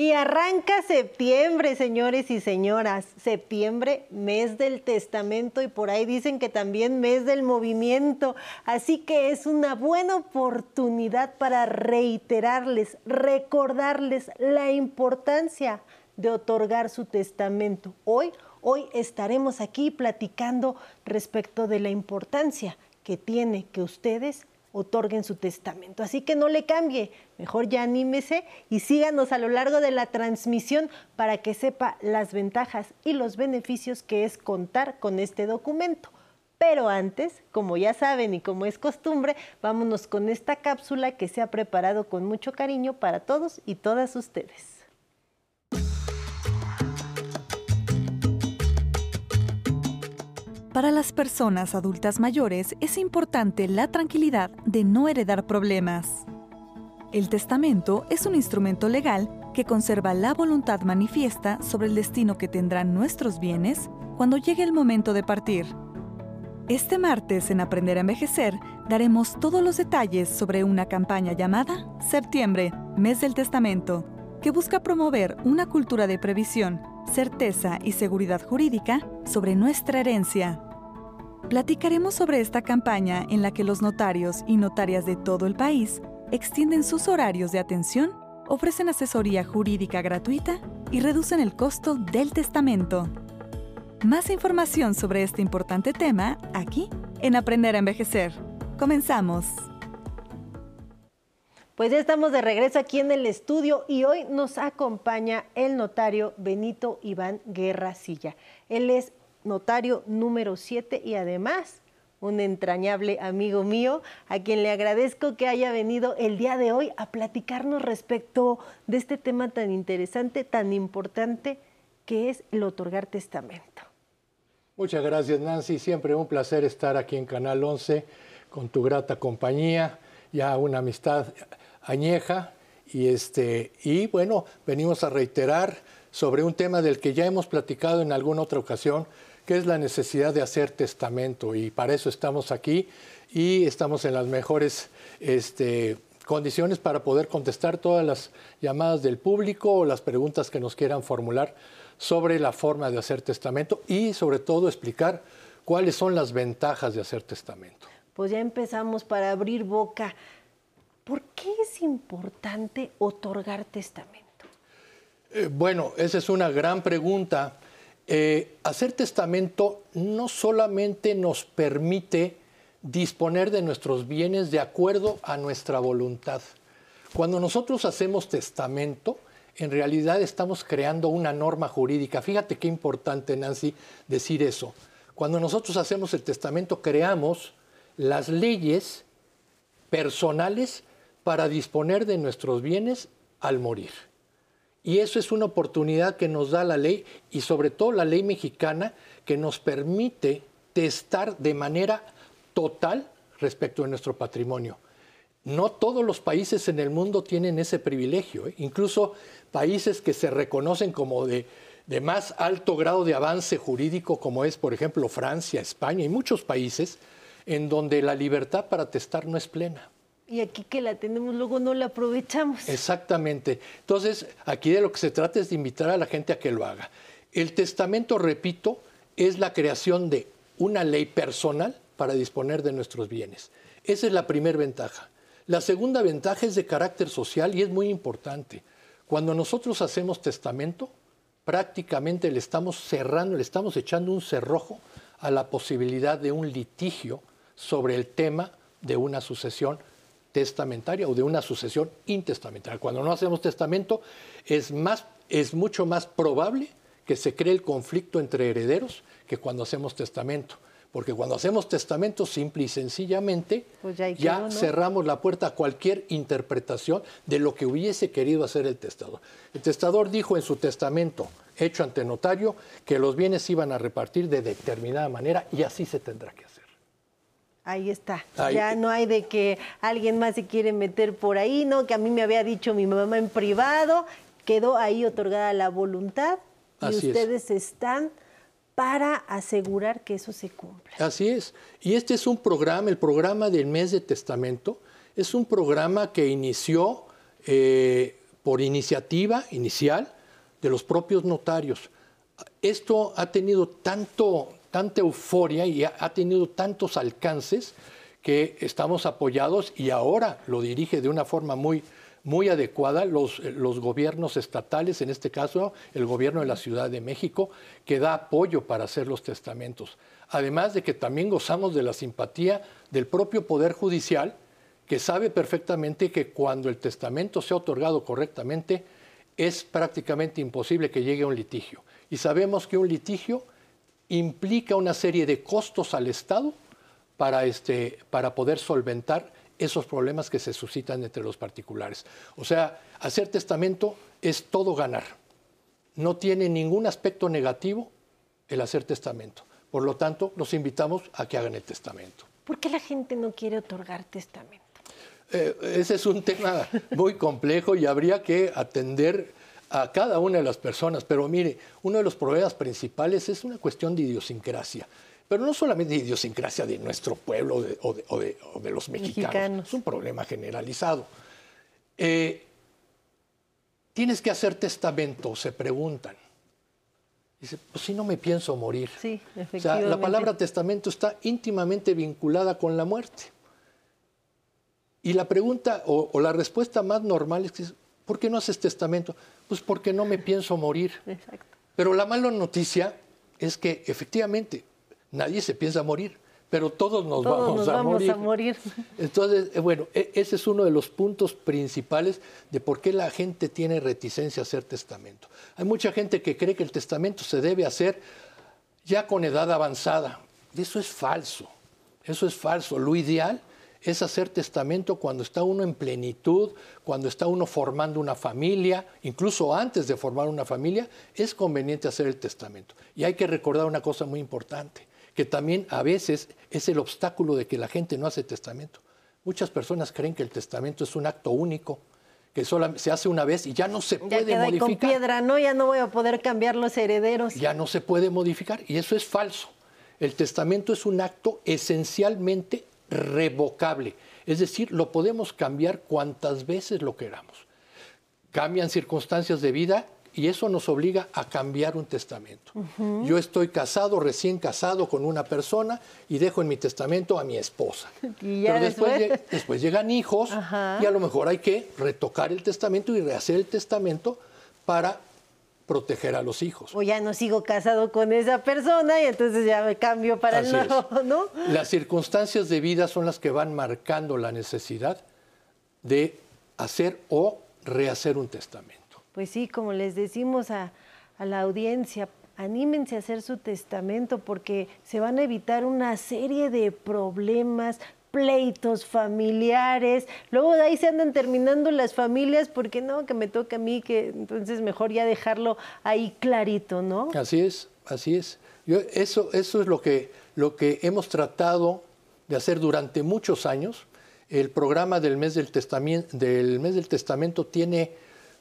Y arranca septiembre, señores y señoras. Septiembre, mes del testamento y por ahí dicen que también mes del movimiento. Así que es una buena oportunidad para reiterarles, recordarles la importancia de otorgar su testamento. Hoy, hoy estaremos aquí platicando respecto de la importancia que tiene que ustedes otorguen su testamento. Así que no le cambie, mejor ya anímese y síganos a lo largo de la transmisión para que sepa las ventajas y los beneficios que es contar con este documento. Pero antes, como ya saben y como es costumbre, vámonos con esta cápsula que se ha preparado con mucho cariño para todos y todas ustedes. Para las personas adultas mayores es importante la tranquilidad de no heredar problemas. El testamento es un instrumento legal que conserva la voluntad manifiesta sobre el destino que tendrán nuestros bienes cuando llegue el momento de partir. Este martes en Aprender a Envejecer daremos todos los detalles sobre una campaña llamada Septiembre, Mes del Testamento, que busca promover una cultura de previsión certeza y seguridad jurídica sobre nuestra herencia. Platicaremos sobre esta campaña en la que los notarios y notarias de todo el país extienden sus horarios de atención, ofrecen asesoría jurídica gratuita y reducen el costo del testamento. Más información sobre este importante tema aquí en Aprender a Envejecer. Comenzamos. Pues ya estamos de regreso aquí en el estudio y hoy nos acompaña el notario Benito Iván Guerra Silla. Él es notario número 7 y además un entrañable amigo mío, a quien le agradezco que haya venido el día de hoy a platicarnos respecto de este tema tan interesante, tan importante, que es el otorgar testamento. Muchas gracias, Nancy. Siempre un placer estar aquí en Canal 11 con tu grata compañía, ya una amistad añeja y este y bueno, venimos a reiterar sobre un tema del que ya hemos platicado en alguna otra ocasión, que es la necesidad de hacer testamento y para eso estamos aquí y estamos en las mejores este, condiciones para poder contestar todas las llamadas del público o las preguntas que nos quieran formular sobre la forma de hacer testamento y sobre todo explicar cuáles son las ventajas de hacer testamento. Pues ya empezamos para abrir boca. ¿Por qué es importante otorgar testamento? Eh, bueno, esa es una gran pregunta. Eh, hacer testamento no solamente nos permite disponer de nuestros bienes de acuerdo a nuestra voluntad. Cuando nosotros hacemos testamento, en realidad estamos creando una norma jurídica. Fíjate qué importante, Nancy, decir eso. Cuando nosotros hacemos el testamento, creamos las leyes personales para disponer de nuestros bienes al morir. Y eso es una oportunidad que nos da la ley y sobre todo la ley mexicana que nos permite testar de manera total respecto de nuestro patrimonio. No todos los países en el mundo tienen ese privilegio, ¿eh? incluso países que se reconocen como de, de más alto grado de avance jurídico, como es, por ejemplo, Francia, España y muchos países, en donde la libertad para testar no es plena y aquí que la tenemos luego no la aprovechamos. Exactamente. Entonces, aquí de lo que se trata es de invitar a la gente a que lo haga. El testamento, repito, es la creación de una ley personal para disponer de nuestros bienes. Esa es la primera ventaja. La segunda ventaja es de carácter social y es muy importante. Cuando nosotros hacemos testamento, prácticamente le estamos cerrando, le estamos echando un cerrojo a la posibilidad de un litigio sobre el tema de una sucesión testamentaria o de una sucesión intestamentaria. Cuando no hacemos testamento es, más, es mucho más probable que se cree el conflicto entre herederos que cuando hacemos testamento. Porque cuando hacemos testamento, simple y sencillamente, pues ya, cerramos la puerta a cualquier interpretación de lo que hubiese querido hacer el testador. El testador dijo en su testamento, hecho ante notario, que los bienes iban a repartir de determinada manera y así se tendrá que hacer. Ahí está. Ya no hay de que alguien más se quiere meter por ahí, ¿no? Que a mí me había dicho mi mamá en privado, quedó ahí otorgada la voluntad y ustedes están para asegurar que eso se cumpla. Así es. Y este es un programa, el programa del mes de testamento, es un programa que inició eh, por iniciativa inicial de los propios notarios. Esto ha tenido tanto, tanta euforia y ha, tenido tantos alcances que estamos apoyados y ahora lo dirige de una forma muy, muy adecuada los, los, gobiernos estatales, en este caso el gobierno de la Ciudad de México, que da apoyo para hacer los testamentos. Además de que también gozamos de la simpatía del propio Poder Judicial, que sabe perfectamente que cuando el testamento sea otorgado correctamente, es prácticamente imposible que llegue a un litigio. Y sabemos que un litigio implica una serie de costos al Estado para, este, para poder solventar esos problemas que se suscitan entre los particulares. O sea, hacer testamento es todo ganar. No tiene ningún aspecto negativo el hacer testamento. Por lo tanto, los invitamos a que hagan el testamento. ¿Por qué la gente no quiere otorgar testamento? Eh, ese es un tema muy complejo y habría que atender a cada una de las personas. Pero mire, uno de los problemas principales es una cuestión de idiosincrasia. Pero no solamente de idiosincrasia de nuestro pueblo o, de, los mexicanos. Es un problema generalizado. Eh, Tienes que hacer testamento, se preguntan. Dice, pues si no me pienso morir. Sí, efectivamente. O sea, la palabra testamento está íntimamente vinculada con la muerte. Y la pregunta o, la respuesta más normal es, ¿por qué no haces testamento? Pues porque no me pienso morir. Exacto. Pero la mala noticia es que efectivamente nadie se piensa morir, pero todos nos vamos, a, morir. a morir. Entonces, eh, bueno, e, ese es uno de los puntos principales de por qué la gente tiene reticencia a hacer testamento. Hay mucha gente que cree que el testamento se debe hacer ya con edad avanzada. Y eso es falso. Eso es falso. Lo ideal es hacer testamento cuando está uno en plenitud, cuando está uno formando una familia, incluso antes de formar una familia, es conveniente hacer el testamento. Y hay que recordar una cosa muy importante, que también a veces es el obstáculo de que la gente no hace testamento. Muchas personas creen que el testamento es un acto único, que solo se hace una vez y ya no se puede queda modificar. con piedra, no, ya no voy a poder cambiar los herederos. Ya no se puede modificar y eso es falso. El testamento es un acto esencialmente revocable. Es decir, lo podemos cambiar cuantas veces lo queramos. Cambian circunstancias de vida y eso nos obliga a cambiar un testamento. Yo estoy casado, recién casado con una persona y dejo en mi testamento a mi esposa. Pero después, después, llegan hijos y a lo mejor hay que retocar el testamento y rehacer el testamento para proteger a los hijos. O ya no sigo casado con esa persona y entonces ya me cambio para el nuevo, ¿no? Las circunstancias de vida son las que van marcando la necesidad de hacer o rehacer un testamento. Pues sí, como les decimos a, a la audiencia, anímense a hacer su testamento porque se van a evitar una serie de problemas, pleitos familiares, luego de ahí se andan terminando las familias porque no, que me toca a mí, que entonces mejor ya dejarlo ahí clarito, ¿no? Así es, así es. Yo, eso, eso es lo que, lo que hemos tratado de hacer durante muchos años. El programa del mes del, del mes del testamento tiene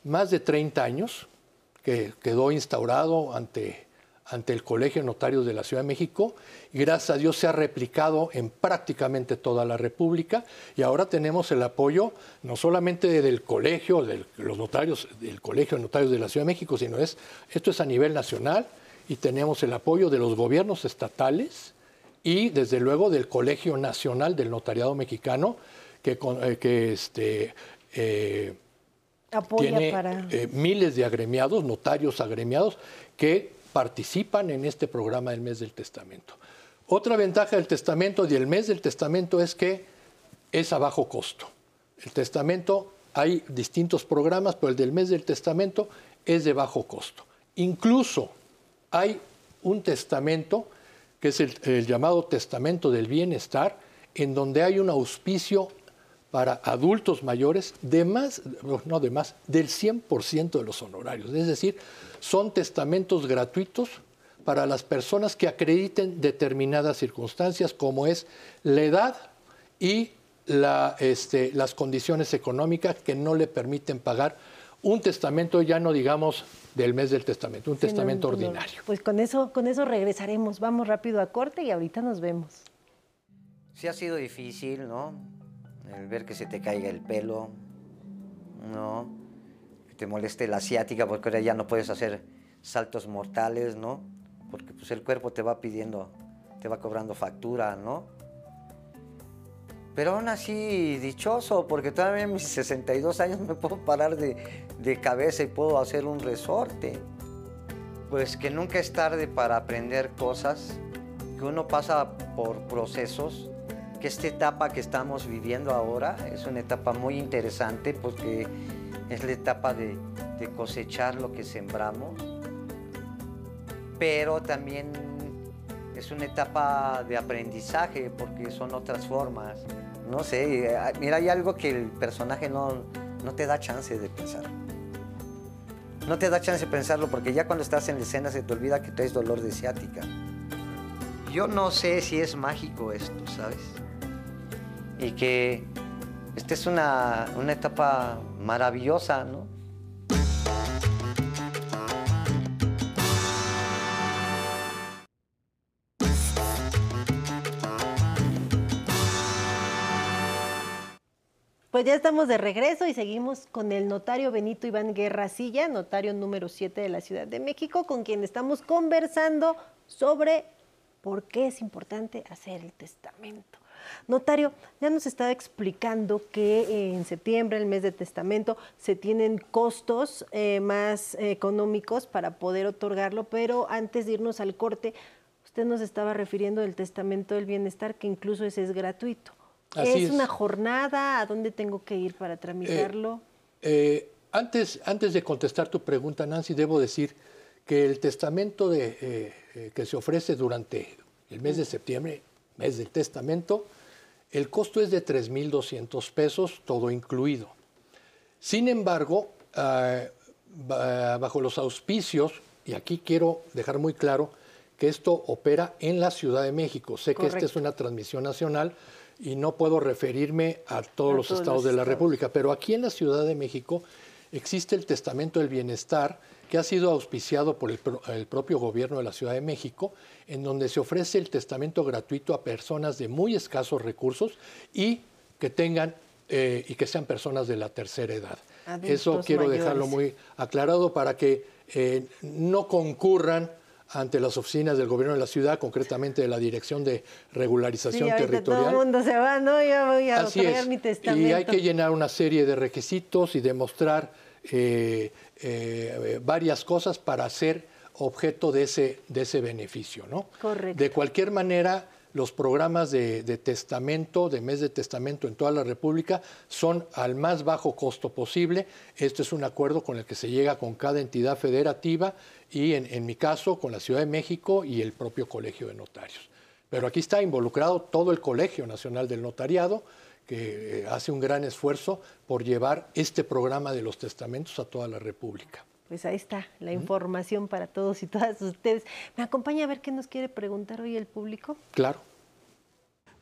más de 30 años, que quedó instaurado ante ante el Colegio de Notarios de la Ciudad de México. Y gracias a Dios se ha replicado en prácticamente toda la República. Y ahora tenemos el apoyo no solamente del colegio, de los notarios, del Colegio de Notarios de la Ciudad de México, sino es, esto es a nivel nacional. Y tenemos el apoyo de los gobiernos estatales y desde luego del Colegio Nacional del Notariado Mexicano que, eh, que este, eh, tiene eh, miles de agremiados, notarios agremiados, que participan en este programa del mes del testamento. Otra ventaja del testamento y del mes del testamento es que es a bajo costo. El testamento, hay distintos programas, pero el del mes del testamento es de bajo costo. Incluso hay un testamento, que es el, llamado testamento del bienestar, en donde hay un auspicio para adultos mayores de más, no de más, del 100% de los honorarios. Es decir, son testamentos gratuitos para las personas que acrediten determinadas circunstancias, como es la edad y este, las condiciones económicas que no le permiten pagar un testamento, ya no digamos del mes del testamento, un testamento ordinario. Pues con eso, con eso regresaremos. Vamos rápido a corte y ahorita nos vemos. Sí ha sido difícil, ¿no? El ver que se te caiga el pelo, ¿no? te moleste la asiática, porque ahora ya no puedes hacer saltos mortales, ¿no? Porque pues el cuerpo te va pidiendo, te va cobrando factura, ¿no? Pero aún así, dichoso, porque todavía en mis 62 años me puedo parar de, de cabeza y puedo hacer un resorte. Pues que nunca es tarde para aprender cosas, que uno pasa por procesos, que esta etapa que estamos viviendo ahora es una etapa muy interesante porque es la etapa de, cosechar lo que sembramos, pero también es una etapa de aprendizaje porque son otras formas. No sé, mira, hay algo que el personaje no, no te da chance de pensar. No te da chance de pensarlo porque ya cuando estás en la escena se te olvida que traes dolor de ciática. Yo no sé si es mágico esto, ¿sabes? Y que esta es una, una etapa maravillosa, ¿no? Pues ya estamos de regreso y seguimos con el notario Benito Iván Guerra Silla, notario número 7 de la Ciudad de México, con quien estamos conversando sobre por qué es importante hacer el testamento. Notario, ya nos estaba explicando que eh, en septiembre, el mes de testamento, se tienen costos eh, más económicos para poder otorgarlo, pero antes de irnos al corte, usted nos estaba refiriendo del testamento del bienestar, que incluso ese es gratuito. ¿Es, una jornada? ¿A dónde tengo que ir para tramitarlo? Eh, antes, antes de contestar tu pregunta, Nancy, debo decir que el testamento de, que se ofrece durante el mes de septiembre, mes del testamento, el costo es de 3.200 pesos, todo incluido. Sin embargo, ah, bajo los auspicios, y aquí quiero dejar muy claro que esto opera en la Ciudad de México. Sé que esta es una transmisión nacional y no puedo referirme a todos los estados de la República, pero aquí en la Ciudad de México existe el Testamento del Bienestar que ha sido auspiciado por el, propio gobierno de la Ciudad de México, en donde se ofrece el testamento gratuito a personas de muy escasos recursos y que tengan eh, y que sean personas de la tercera edad. Eso quiero dejarlo muy aclarado para que eh, no concurran ante las oficinas del gobierno de la ciudad, concretamente de la Dirección de Regularización sí, Territorial. Todo el mundo se va, ¿no? Ya voy a Así mi testamento. Y hay que llenar una serie de requisitos y demostrar eh, eh, varias cosas para ser objeto de ese, de ese beneficio. ¿no? Correcto. De cualquier manera, los programas de, testamento, de mes de testamento en toda la República, son al más bajo costo posible. Este es un acuerdo con el que se llega con cada entidad federativa y en, en mi caso con la Ciudad de México y el propio Colegio de Notarios. Pero aquí está involucrado todo el Colegio Nacional del Notariado, que eh, hace un gran esfuerzo por llevar este programa de los testamentos a toda la República. Pues ahí está la información para todos y todas ustedes. ¿Me acompaña a ver qué nos quiere preguntar hoy el público? Claro.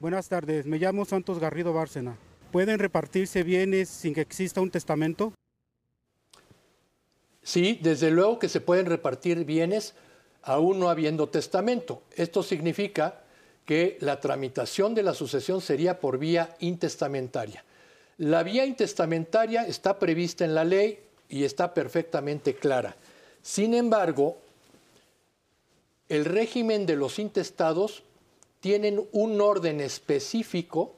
Buenas tardes, me llamo Santos Garrido Bárcena. ¿Pueden repartirse bienes sin que exista un testamento? Sí, desde luego que se pueden repartir bienes aún no habiendo testamento. Esto significa que la tramitación de la sucesión sería por vía intestamentaria. La vía intestamentaria está prevista en la ley y está perfectamente clara. Sin embargo, el régimen de los intestados tienen un orden específico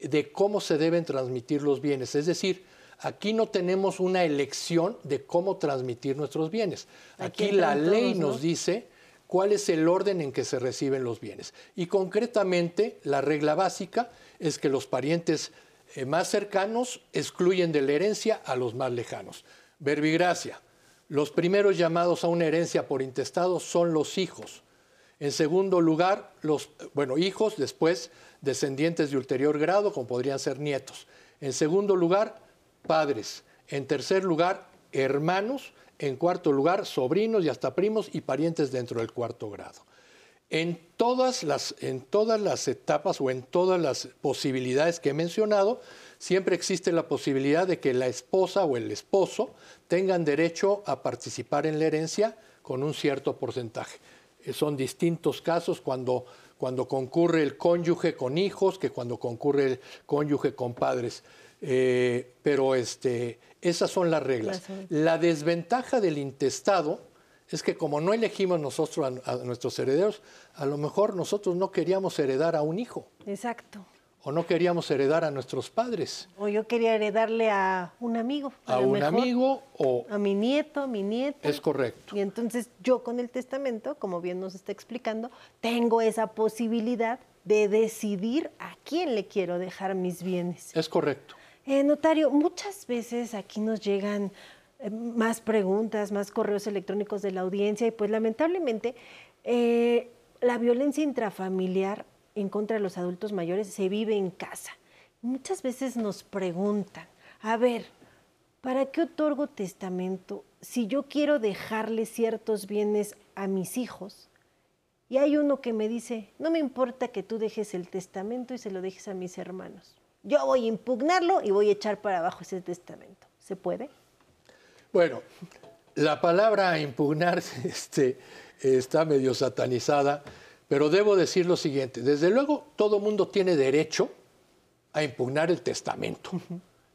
de cómo se deben transmitir los bienes. Es decir, aquí no tenemos una elección de cómo transmitir nuestros bienes. Aquí, la ley nos dice cuál es el orden en que se reciben los bienes. Y concretamente, la regla básica es que los parientes eh, más cercanos excluyen de la herencia a los más lejanos. Verbigracia. Los primeros llamados a una herencia por intestado son los hijos. En segundo lugar, los, bueno, hijos, después descendientes de ulterior grado, como podrían ser nietos. En segundo lugar, padres. En tercer lugar, hermanos en cuarto lugar, sobrinos y hasta primos y parientes dentro del cuarto grado. En todas, las, en todas las etapas o en todas las posibilidades que he mencionado, siempre existe la posibilidad de que la esposa o el esposo tengan derecho a participar en la herencia con un cierto porcentaje. Eh, son distintos casos cuando, cuando concurre el cónyuge con hijos que cuando concurre el cónyuge con padres. Eh, pero este, esas son las reglas. La desventaja del intestado es que como no elegimos nosotros a, nuestros herederos, a lo mejor nosotros no queríamos heredar a un hijo. Exacto. O no queríamos heredar a nuestros padres. O yo quería heredarle a un amigo. A, un amigo o... A mi nieto, a mi nieta. Es correcto. Y entonces yo con el testamento, como bien nos está explicando, tengo esa posibilidad de decidir a quién le quiero dejar mis bienes. Es correcto. Eh, notario, muchas veces aquí nos llegan eh, más preguntas, más correos electrónicos de la audiencia y pues lamentablemente eh, la violencia intrafamiliar en contra de los adultos mayores se vive en casa. Muchas veces nos preguntan, a ver, ¿para qué otorgo testamento si yo quiero dejarle ciertos bienes a mis hijos? Y hay uno que me dice, no me importa que tú dejes el testamento y se lo dejes a mis hermanos. Yo voy a impugnarlo y voy a echar para abajo ese testamento. ¿Se puede? Bueno, la palabra impugnar este, está medio satanizada, pero debo decir lo siguiente. Desde luego, todo mundo tiene derecho a impugnar el testamento.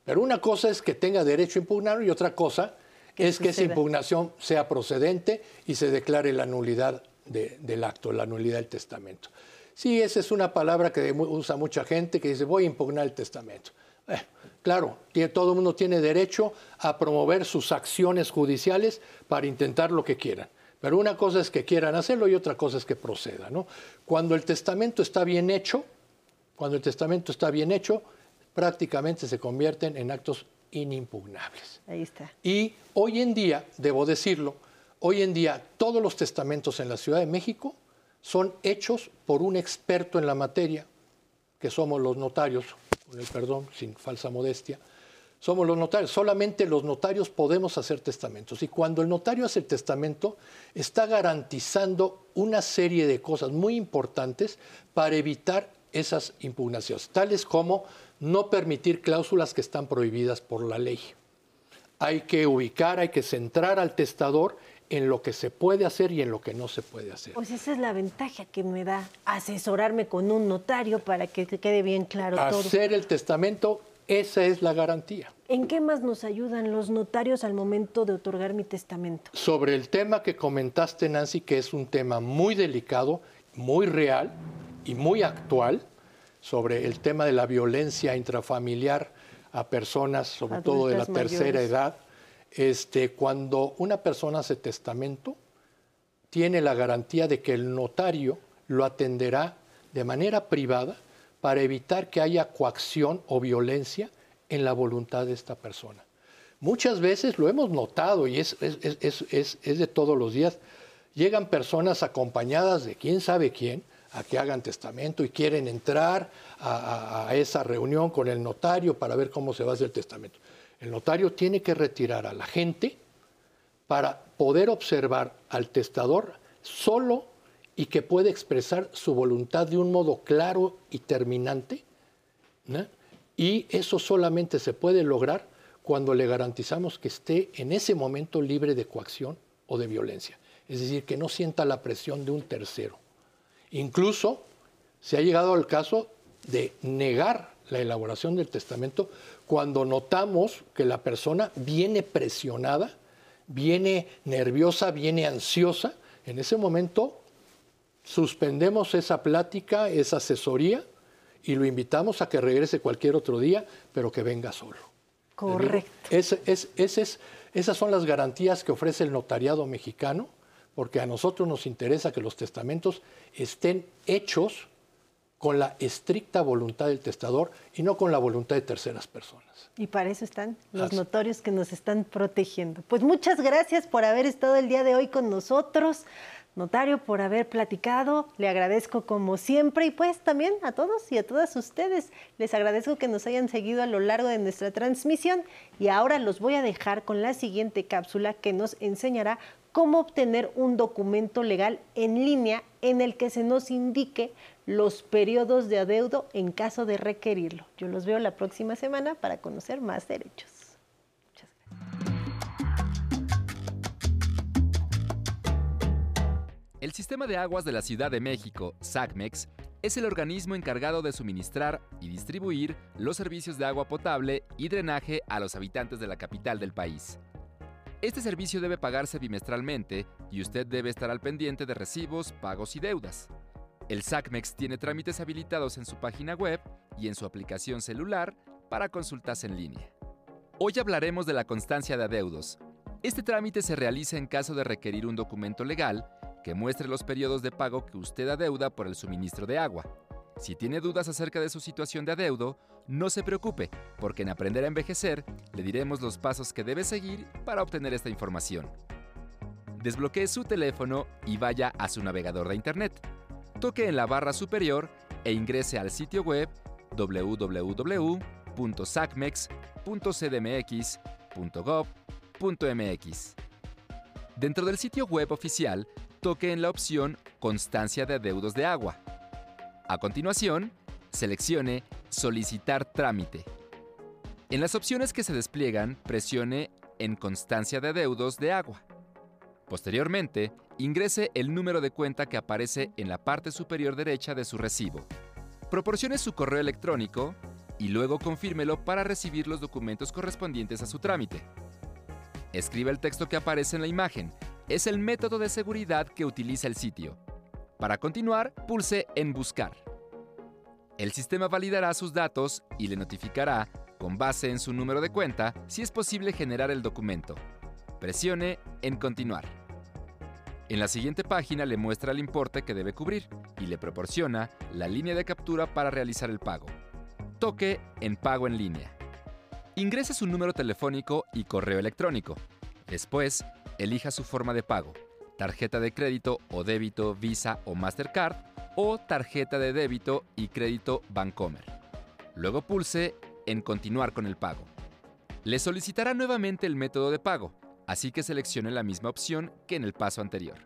Pero una cosa es que tenga derecho a impugnarlo y otra cosa es que esa impugnación sea procedente y se declare la nulidad del acto, la nulidad del testamento. Sí, esa es una palabra que usa mucha gente que dice voy a impugnar el testamento. Eh, Claro, todo el mundo tiene derecho a promover sus acciones judiciales para intentar lo que quieran. Pero una cosa es que quieran hacerlo y otra cosa es que proceda. ¿no? Cuando el testamento está bien hecho, cuando el testamento está bien hecho, prácticamente se convierten en actos inimpugnables. Ahí está. Y hoy en día, debo decirlo, hoy en día todos los testamentos en la Ciudad de México son hechos por un experto en la materia, que somos los notarios con el perdón, sin falsa modestia, somos los notarios. Solamente los notarios podemos hacer testamentos. Y cuando el notario hace el testamento, está garantizando una serie de cosas muy importantes para evitar esas impugnaciones, tales como no permitir cláusulas que están prohibidas por la ley. Hay que ubicar, hay que centrar al testador en lo que se puede hacer y en lo que no se puede hacer. Pues esa es la ventaja que me da asesorarme con un notario para que quede bien claro todo. Hacer el testamento, esa es la garantía. ¿En qué más nos ayudan los notarios al momento de otorgar mi testamento? Sobre el tema que comentaste, Nancy, que es un tema muy delicado, muy real y muy actual, sobre el tema de la violencia intrafamiliar a personas, sobre todo de la tercera edad este, cuando una persona hace testamento, tiene la garantía de que el notario lo atenderá de manera privada para evitar que haya coacción o violencia en la voluntad de esta persona. Muchas veces lo hemos notado y es, de todos los días, llegan personas acompañadas de quién sabe quién a que hagan testamento y quieren entrar a, a esa reunión con el notario para ver cómo se va a hacer el testamento. El notario tiene que retirar a la gente para poder observar al testador solo y que puede expresar su voluntad de un modo claro y terminante. Y eso solamente se puede lograr cuando le garantizamos que esté en ese momento libre de coacción o de violencia. Es decir, que no sienta la presión de un tercero. Incluso se ha llegado al caso de negar la elaboración del testamento cuando notamos que la persona viene presionada, viene nerviosa, viene ansiosa, en ese momento suspendemos esa plática, esa asesoría y lo invitamos a que regrese cualquier otro día, pero que venga solo. Correcto. esas son las garantías que ofrece el notariado mexicano, porque a nosotros nos interesa que los testamentos estén hechos con la estricta voluntad del testador y no con la voluntad de terceras personas. Y para eso están los notorios que nos están protegiendo. Pues muchas gracias por haber estado el día de hoy con nosotros. Notario, por haber platicado, le agradezco como siempre y pues también a todos y a todas ustedes. Les agradezco que nos hayan seguido a lo largo de nuestra transmisión y ahora los voy a dejar con la siguiente cápsula que nos enseñará cómo obtener un documento legal en línea en el que se nos indique los periodos de adeudo en caso de requerirlo. Yo los veo la próxima semana para conocer más derechos. Muchas El sistema de aguas de la Ciudad de México, SACMEX, es el organismo encargado de suministrar y distribuir los servicios de agua potable y drenaje a los habitantes de la capital del país. Este servicio debe pagarse bimestralmente y usted debe estar al pendiente de recibos, pagos y deudas. El SACMEX tiene trámites habilitados en su página web y en su aplicación celular para consultas en línea. Hoy hablaremos de la constancia de adeudos. Este trámite se realiza en caso de requerir un documento legal que muestre los periodos de pago que usted adeuda por el suministro de agua. Si tiene dudas acerca de su situación de adeudo, no se preocupe, porque en Aprender a Envejecer le diremos los pasos que debe seguir para obtener esta información. Desbloquee su teléfono y vaya a su navegador de Internet. Toque en la barra superior e ingrese al sitio web www.sacmex.cdmx.gov.mx. Dentro del sitio web oficial toque en la opción Constancia de adeudos de agua. A continuación, seleccione Solicitar trámite. En las opciones que se despliegan, presione en Constancia de adeudos de agua. Posteriormente, ingrese el número de cuenta que aparece en la parte superior derecha de su recibo. Proporcione su correo electrónico y luego confírmelo para recibir los documentos correspondientes a su trámite. Escriba el texto que aparece en la imagen es el método de seguridad que utiliza el sitio. Para continuar, pulse en Buscar. El sistema validará sus datos y le notificará, con base en su número de cuenta, si es posible generar el documento. Presione en Continuar. En la siguiente página le muestra el importe que debe cubrir y le proporciona la línea de captura para realizar el pago. Toque en Pago en línea. Ingrese su número telefónico y correo electrónico. Después, elija su forma de pago, tarjeta de crédito o débito Visa o Mastercard o tarjeta de débito y crédito Bancomer. Luego pulse en Continuar con el pago. Le solicitará nuevamente el método de pago, así que seleccione la misma opción que en el paso anterior.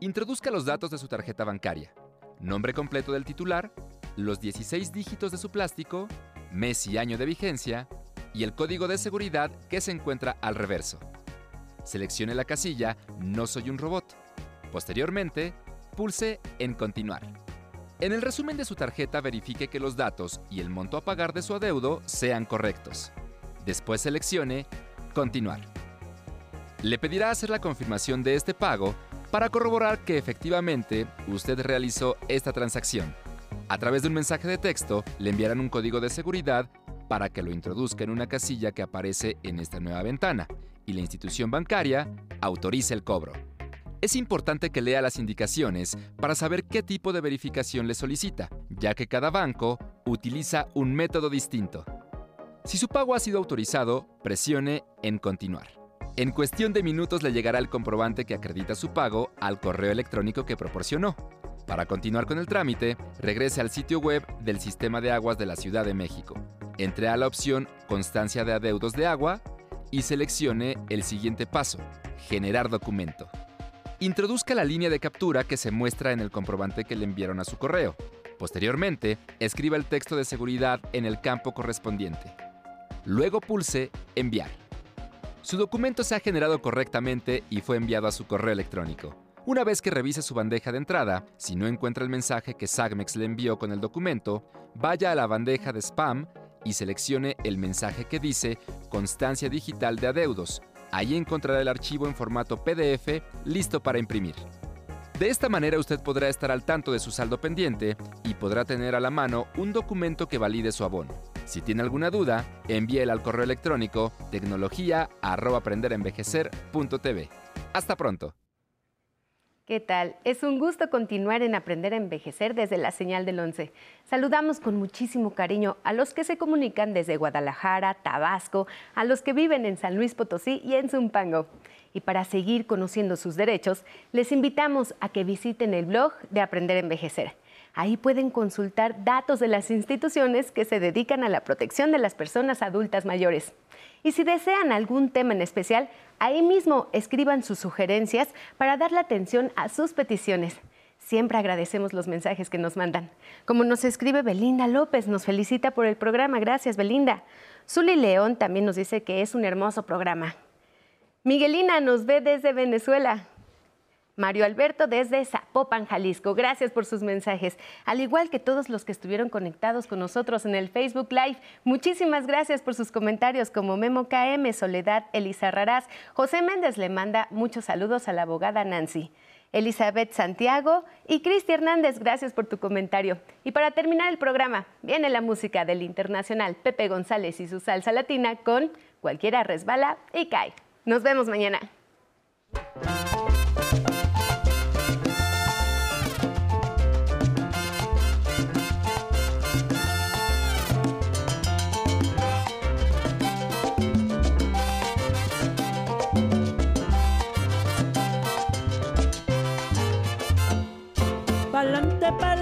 Introduzca los datos de su tarjeta bancaria, nombre completo del titular, los 16 dígitos de su plástico, mes y año de vigencia y el código de seguridad que se encuentra al reverso. Seleccione la casilla No soy un robot. Posteriormente, pulse en Continuar. En el resumen de su tarjeta verifique que los datos y el monto a pagar de su adeudo sean correctos. Después seleccione Continuar. Le pedirá hacer la confirmación de este pago para corroborar que efectivamente usted realizó esta transacción. A través de un mensaje de texto le enviarán un código de seguridad para que lo introduzca en una casilla que aparece en esta nueva ventana y la institución bancaria autorice el cobro. Es importante que lea las indicaciones para saber qué tipo de verificación le solicita, ya que cada banco utiliza un método distinto. Si su pago ha sido autorizado, presione en Continuar. En cuestión de minutos le llegará el comprobante que acredita su pago al correo electrónico que proporcionó. Para continuar con el trámite, regrese al sitio web del Sistema de Aguas de la Ciudad de México. Entre a la opción Constancia de adeudos de agua y seleccione el siguiente paso, Generar documento. Introduzca la línea de captura que se muestra en el comprobante que le enviaron a su correo. Posteriormente, escriba el texto de seguridad en el campo correspondiente. Luego pulse Enviar. Su documento se ha generado correctamente y fue enviado a su correo electrónico. Una vez que revise su bandeja de entrada, si no encuentra el mensaje que Sagmex le envió con el documento, vaya a la bandeja de spam y seleccione el mensaje que dice Constancia Digital de Adeudos. Ahí encontrará el archivo en formato PDF listo para imprimir. De esta manera usted podrá estar al tanto de su saldo pendiente y podrá tener a la mano un documento que valide su abono. Si tiene alguna duda, envíela al correo electrónico tecnología@aprenderenvejecer.tv. Hasta pronto. ¿Qué tal? Es un gusto continuar en Aprender a Envejecer desde la señal del 11. Saludamos con muchísimo cariño a los que se comunican desde Guadalajara, Tabasco, a los que viven en San Luis Potosí y en Zumpango. Y para seguir conociendo sus derechos, les invitamos a que visiten el blog de Aprender a Envejecer. Ahí pueden consultar datos de las instituciones que se dedican a la protección de las personas adultas mayores. Y si desean algún tema en especial, ahí mismo escriban sus sugerencias para dar la atención a sus peticiones. Siempre agradecemos los mensajes que nos mandan. Como nos escribe Belinda López, nos felicita por el programa. Gracias, Belinda. Zuli León también nos dice que es un hermoso programa. Miguelina nos ve desde Venezuela. Mario Alberto desde Zapopan, Jalisco. Gracias por sus mensajes. Al igual que todos los que estuvieron conectados con nosotros en el Facebook Live, muchísimas gracias por sus comentarios como Memo KM, Soledad Elisa Raraz. José Méndez le manda muchos saludos a la abogada Nancy. Elizabeth Santiago y Cristi Hernández, gracias por tu comentario. Y para terminar el programa, viene la música del internacional Pepe González y su salsa latina con Cualquiera resbala y cae. Nos vemos mañana. prepara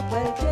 resbala